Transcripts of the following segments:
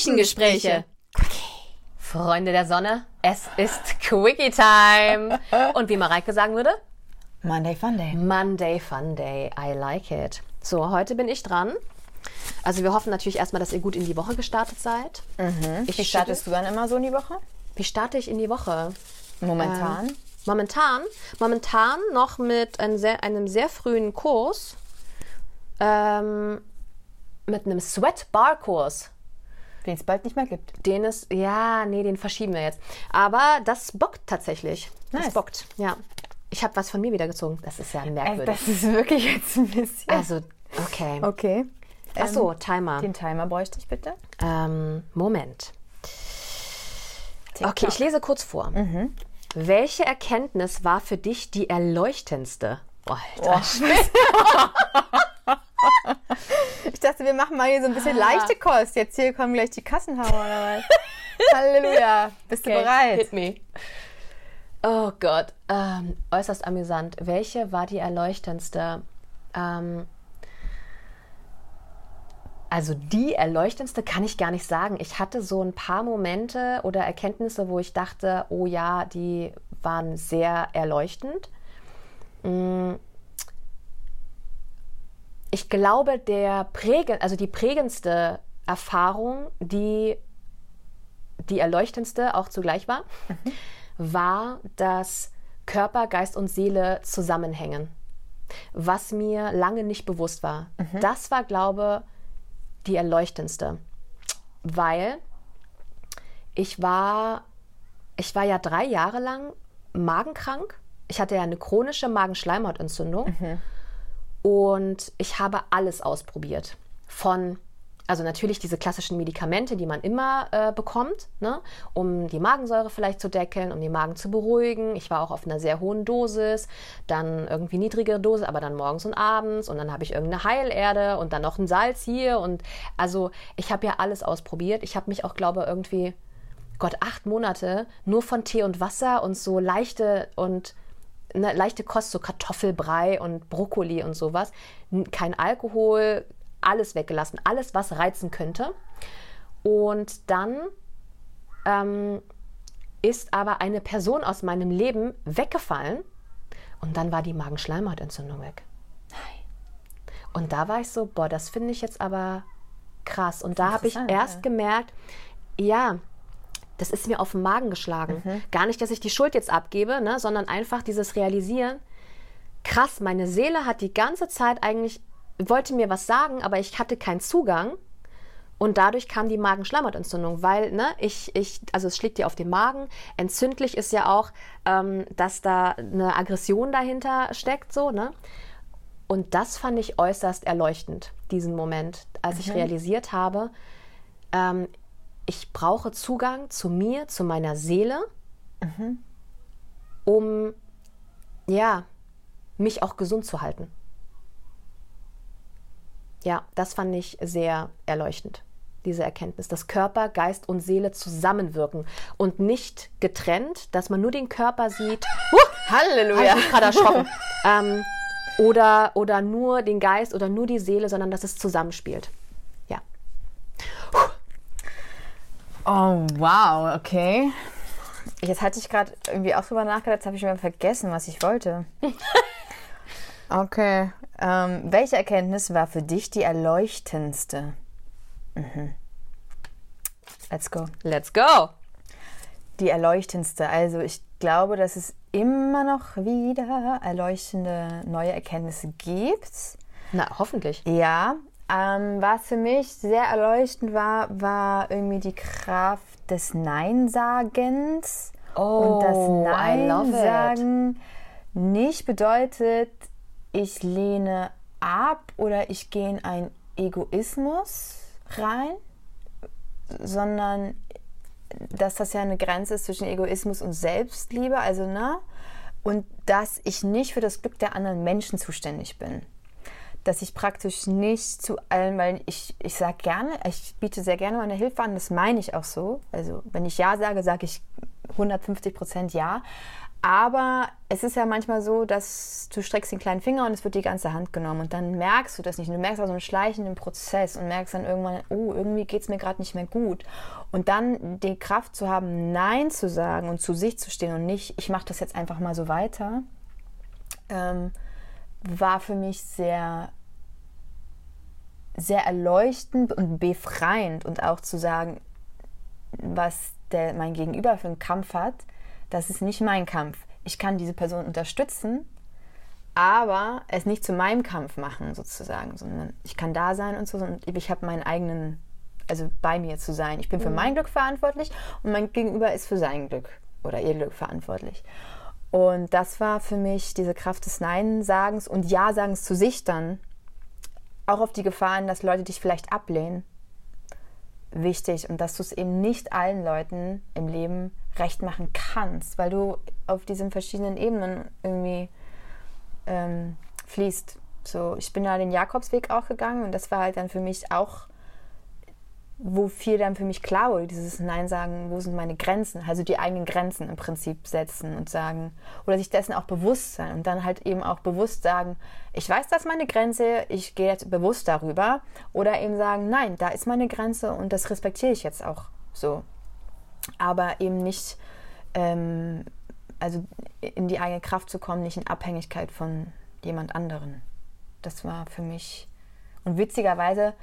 Küchengespräche. Freunde der Sonne, es ist Quickie Time. Und wie Mareike sagen würde, Monday Fun Day. Monday Fun Day. I like it. So, heute bin ich dran. Also wir hoffen natürlich erstmal, dass ihr gut in die Woche gestartet seid. Ich Wie startest du dann immer so in die Woche? Wie starte ich in die Woche? Momentan. Ähm, momentan, momentan noch mit einem sehr, einem sehr frühen Kurs, ähm, mit einem Sweat-Bar-Kurs. Den es bald nicht mehr gibt. Den ist, ja, nee, den verschieben wir jetzt. Aber das bockt tatsächlich. Das Nice. bockt, ja. Ich habe was von mir wieder gezogen. Das ist ja merkwürdig. das ist wirklich jetzt ein bisschen. also, okay. okay. Ach so, Timer. Den Timer bräuchte ich bitte. Ähm, Moment. TikTok. Okay, ich lese kurz vor. Welche Erkenntnis war für dich die erleuchtendste? Oh, Alter. Ich dachte, wir machen mal hier so ein bisschen leichte Kost. Jetzt hier kommen gleich die Kassenhauer oder was? Halleluja. Bist du Okay, bereit? Hit me. Oh Gott, ähm, äußerst amüsant. Welche war die erleuchtendste? Ähm, also die erleuchtendste kann ich gar nicht sagen. Ich hatte so ein paar Momente oder Erkenntnisse, wo ich dachte, oh ja, die waren sehr erleuchtend. Mm. Ich glaube, der präge, also die prägendste Erfahrung, die die erleuchtendste auch zugleich war, war, dass Körper, Geist und Seele zusammenhängen. Was mir lange nicht bewusst war. Das war, glaube die erleuchtendste. Weil ich war, ich war ja drei Jahre lang magenkrank. Ich hatte ja eine chronische Magenschleimhautentzündung. Und ich habe alles ausprobiert. Von, also natürlich diese klassischen Medikamente, die man immer äh, bekommt, ne? um die Magensäure vielleicht zu deckeln, um den Magen zu beruhigen. Ich war auch auf einer sehr hohen Dosis, dann irgendwie niedrigere Dosis, aber dann morgens und abends. Und dann habe ich irgendeine Heilerde und dann noch ein Salz hier. Und also ich habe ja alles ausprobiert. Ich habe mich auch, glaube irgendwie, Gott, acht Monate nur von Tee und Wasser und so leichte und eine leichte Kost, so Kartoffelbrei und Brokkoli und sowas. Kein Alkohol, alles weggelassen, alles, was reizen könnte. Und dann ähm, ist aber eine Person aus meinem Leben weggefallen und dann war die Magenschleimhautentzündung weg. Und da war ich so, boah, das finde ich jetzt aber krass. Und da habe ich erst ja. gemerkt, ja, das ist mir auf den Magen geschlagen. Gar nicht, dass ich die Schuld jetzt abgebe, ne, sondern einfach dieses Realisieren. Krass, meine Seele hat die ganze Zeit eigentlich, wollte mir was sagen, aber ich hatte keinen Zugang. Und dadurch kam die Magenschleimhautentzündung, weil ne, ich, ich, also es schlägt dir auf den Magen. Entzündlich ist ja auch, ähm, dass da eine Aggression dahinter steckt, so, ne? Und das fand ich äußerst erleuchtend, diesen Moment, als ich realisiert habe, ähm, ich brauche Zugang zu mir, zu meiner Seele, um ja, mich auch gesund zu halten. Ja, das fand ich sehr erleuchtend, diese Erkenntnis, dass Körper, Geist und Seele zusammenwirken und nicht getrennt, dass man nur den Körper sieht. Huh, Halleluja. Ich gerade erschrocken. ähm, oder, oder nur den Geist oder nur die Seele, sondern dass es zusammenspielt. Ja. Oh, wow, okay. Jetzt hatte ich gerade irgendwie auch drüber nachgedacht, jetzt habe ich mir vergessen, was ich wollte. Okay. Ähm, welche Erkenntnis war für dich die erleuchtendste? Mhm. Let's go. Let's go. Die erleuchtendste. Also ich glaube, dass es immer noch wieder erleuchtende neue Erkenntnisse gibt. Na, hoffentlich. Ja, ähm, was für mich sehr erleuchtend war, war irgendwie die Kraft des Nein-Sagens. und das Oh, love it. Nein-Sagen nicht bedeutet, ich lehne ab oder ich gehe in einen Egoismus rein, sondern dass das ja eine Grenze ist zwischen Egoismus und Selbstliebe, also ne? Und dass ich nicht für das Glück der anderen Menschen zuständig bin. Dass ich praktisch nicht zu allem, weil ich, ich sage gerne, ich biete sehr gerne meine Hilfe an, das meine ich auch so. Also wenn ich Ja sage, sage ich 150 Prozent Ja. Aber es ist ja manchmal so, dass du streckst den kleinen Finger und es wird die ganze Hand genommen und dann merkst du das nicht. Und du merkst also einen schleichenden Prozess und merkst dann irgendwann, oh, irgendwie geht es mir gerade nicht mehr gut. Und dann die Kraft zu haben, Nein zu sagen und zu sich zu stehen und nicht, ich mache das jetzt einfach mal so weiter, ähm, war für mich sehr, sehr erleuchtend und befreiend und auch zu sagen, was der, mein Gegenüber für einen Kampf hat, das ist nicht mein Kampf. Ich kann diese Person unterstützen, aber es nicht zu meinem Kampf machen, sozusagen, sondern ich kann da sein und so und ich habe meinen eigenen, also bei mir zu sein. Ich bin für mhm. mein Glück verantwortlich und mein Gegenüber ist für sein Glück oder ihr Glück verantwortlich. Und das war für mich diese Kraft des Nein-Sagens und Ja-Sagens zu sich dann, auch auf die Gefahren, dass Leute dich vielleicht ablehnen, wichtig und dass du es eben nicht allen Leuten im Leben recht machen kannst, weil du auf diesen verschiedenen Ebenen irgendwie ähm, fließt. So, ich bin da den Jakobsweg auch gegangen und das war halt dann für mich auch, wo viel dann für mich klar wurde, dieses Nein sagen, wo sind meine Grenzen, also die eigenen Grenzen im Prinzip setzen und sagen, oder sich dessen auch bewusst sein und dann halt eben auch bewusst sagen, ich weiß, das ist meine Grenze, ich gehe jetzt bewusst darüber, oder eben sagen, nein, da ist meine Grenze und das respektiere ich jetzt auch so aber eben nicht, ähm, also in die eigene Kraft zu kommen, nicht in Abhängigkeit von jemand anderen. Das war für mich. Und witzigerweise,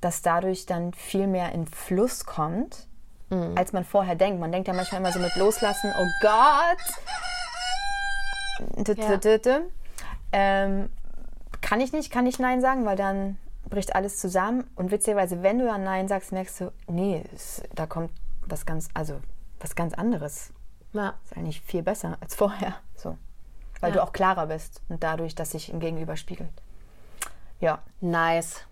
dass dadurch dann viel mehr in Fluss kommt, mhm. als man vorher denkt. Man denkt ja manchmal immer so mit Loslassen, oh Gott! Ja. Ähm, kann ich nicht, kann ich Nein sagen, weil dann bricht alles zusammen. Und witzigerweise, wenn du dann Nein sagst, merkst du, nee, es, da kommt was ganz, also was ganz anderes. Ja. Ist eigentlich viel besser als vorher. So. Weil ja. du auch klarer bist und dadurch, dass sich im Gegenüber spiegelt. Ja. Nice.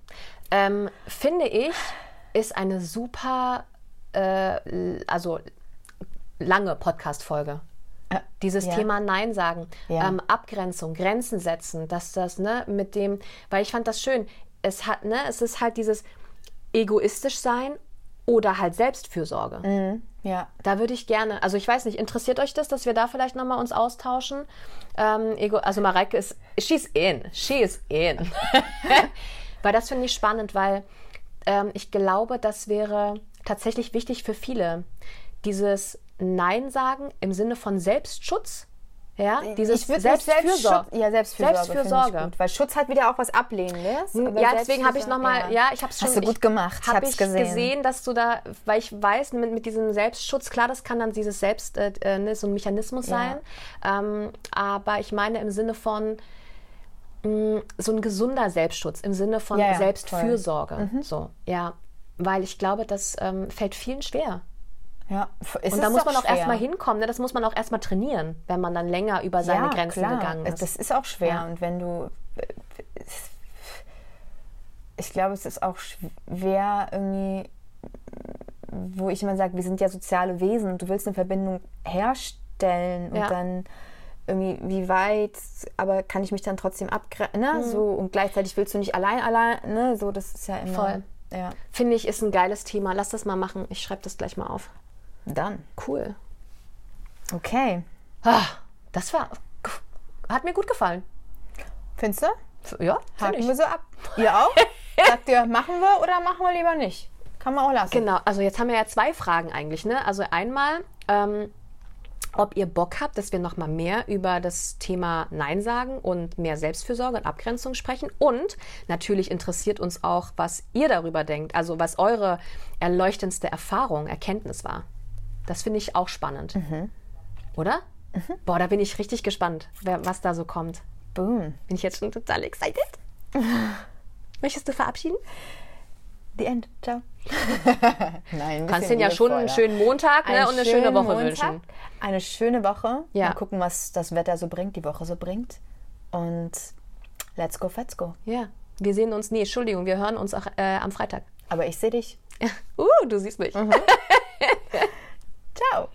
Ähm, finde ich, ist eine super, äh, also lange Podcast-Folge. Äh, Dieses ja. Thema Nein sagen, ja. ähm, Abgrenzung, Grenzen setzen, dass das, ne, mit dem, weil ich fand das schön. Es hat, ne, es ist halt dieses egoistisch sein oder halt Selbstfürsorge. Mhm, ja. Da würde ich gerne, also ich weiß nicht, interessiert euch das, dass wir da vielleicht nochmal uns austauschen? Ähm, Ego, also Mareike ist, she's in, she is in. weil das finde ich spannend, weil ähm, ich glaube, das wäre tatsächlich wichtig für viele. Dieses Nein sagen im Sinne von Selbstschutz ja, dieses Selbstfürsorge. Ja, Selbstfürsorge. Selbstfürsorge. Gut, weil Schutz hat wieder auch was Ablehnendes. Ja, deswegen habe ich nochmal, ja. ja, ich habe es schon. Hast du gut gemacht, ich habe ich gesehen. gesehen, dass du da, weil ich weiß, mit, mit diesem Selbstschutz, klar, das kann dann dieses Selbst, äh, äh ne, so ein Mechanismus ja. sein. Ähm, aber ich meine im Sinne von, mh, mm, so ein gesunder Selbstschutz, im Sinne von ja, Selbstfürsorge. Mhm. So, ja. Weil ich glaube, das ähm, fällt vielen schwer. Ja, und da muss man auch erstmal hinkommen. Ne? Das muss man auch erstmal trainieren, wenn man dann länger über seine ja, Grenzen klar. gegangen ist. Das ist auch schwer. Ja. Und wenn du. Ich glaube, es ist auch schwer, irgendwie, wo ich immer sage, wir sind ja soziale Wesen und du willst eine Verbindung herstellen und dann irgendwie, wie weit, aber kann ich mich dann trotzdem abgrenzen, ne? Mhm. So, und gleichzeitig willst du nicht allein, allein, ne? So, das ist ja immer. Voll. Ja. Finde ich, ist ein geiles Thema. Lass das mal machen. Ich schreibe das gleich mal auf. Dann. Cool. Okay. Ah, das war. Hat mir gut gefallen. Findest du? Ja. Haken ich. wir so ab. Ihr auch? Sagt ihr, machen wir oder machen wir lieber nicht? Kann man auch lassen. Genau, also jetzt haben wir ja zwei Fragen eigentlich. Ne? Also einmal, ähm, ob ihr Bock habt, dass wir nochmal mehr über das Thema Nein sagen und mehr Selbstfürsorge und Abgrenzung sprechen. Und natürlich interessiert uns auch, was ihr darüber denkt, also was eure erleuchtendste Erfahrung, Erkenntnis war. Das finde ich auch spannend. Mhm. Oder? Mhm. Boah, da bin ich richtig gespannt, wer, was da so kommt. Boom. Bin ich jetzt schon total excited. Möchtest du verabschieden? The End. Ciao. Nein, kannst den ja schon einen schönen Montag ne, und eine schöne Woche Montag, wünschen. Eine schöne Woche. Ja. Mal gucken, was das Wetter so bringt, die Woche so bringt. Und let's go, let's go. Ja. Wir sehen uns, nee, Entschuldigung, wir hören uns auch äh, am Freitag. Aber ich sehe dich. uh, du siehst mich. Mhm. Ciao.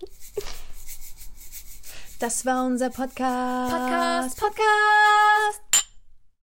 Das war unser Podcast. Podcast, Podcast.